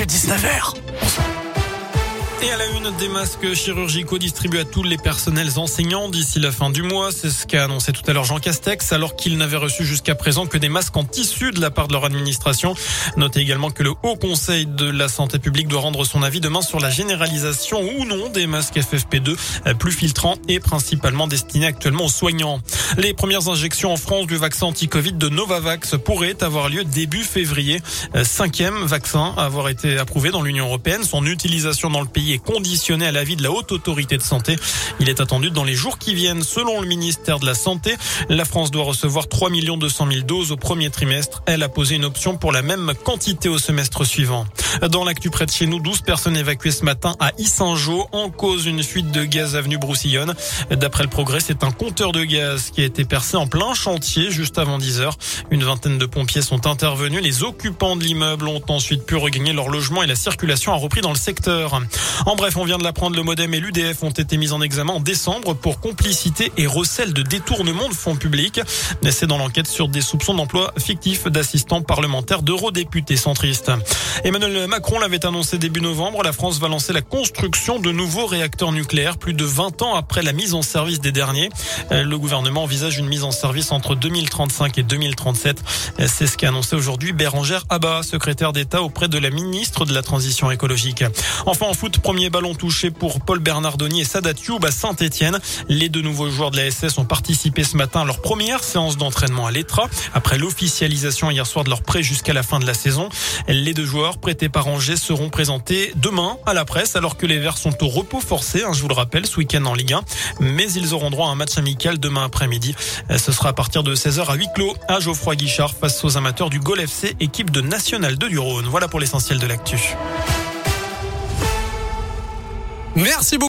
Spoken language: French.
l'actu 19h. Et à la une, des masques chirurgicaux distribués à tous les personnels enseignants d'ici la fin du mois. C'est ce qu'a annoncé tout à l'heure Jean Castex, alors qu'il n'avait reçu jusqu'à présent que des masques en tissu de la part de leur administration. Notez également que le Haut Conseil de la Santé publique doit rendre son avis demain sur la généralisation ou non des masques FFP2 plus filtrants et principalement destinés actuellement aux soignants. Les premières injections en France du vaccin anti-Covid de Novavax pourraient avoir lieu début février. Cinquième vaccin à avoir été approuvé dans l'Union européenne. Son utilisation dans le pays est conditionné à l'avis de la haute autorité de santé. Il est attendu dans les jours qui viennent. Selon le ministère de la Santé, la France doit recevoir 3 200 000 doses au premier trimestre. Elle a posé une option pour la même quantité au semestre suivant. Dans l'actu près de chez nous, 12 personnes évacuées ce matin à Issingeau en cause une fuite de gaz avenue Broussillonne. D'après le progrès, c'est un compteur de gaz qui a été percé en plein chantier juste avant 10 heures. Une vingtaine de pompiers sont intervenus. Les occupants de l'immeuble ont ensuite pu regagner leur logement et la circulation a repris dans le secteur. En bref, on vient de l'apprendre, le Modem et l'UDF ont été mis en examen en décembre pour complicité et recel de détournement de fonds publics. C'est dans l'enquête sur des soupçons d'emploi fictif d'assistants parlementaires d'eurodéputés centristes. Emmanuel Macron l'avait annoncé début novembre, la France va lancer la construction de nouveaux réacteurs nucléaires plus de 20 ans après la mise en service des derniers. Le gouvernement envisage une mise en service entre 2035 et 2037. C'est ce qu'a annoncé aujourd'hui Bérangère Abba, secrétaire d'État auprès de la ministre de la Transition écologique. Enfin en foot, premier ballon touché pour Paul Bernardoni et Sadat à Saint-Etienne. Les deux nouveaux joueurs de la SS ont participé ce matin à leur première séance d'entraînement à l'Etra après l'officialisation hier soir de leur prêt jusqu'à la fin de la saison. Les deux joueurs prêtés par Angers seront présentés demain à la presse alors que les Verts sont au repos forcé, hein, je vous le rappelle, ce week-end en Ligue 1. Mais ils auront droit à un match amical demain après-midi. Ce sera à partir de 16h à huis clos à Geoffroy Guichard face aux amateurs du Gol FC, équipe de National 2 du. Voilà pour l'essentiel de l'actu. Merci beaucoup.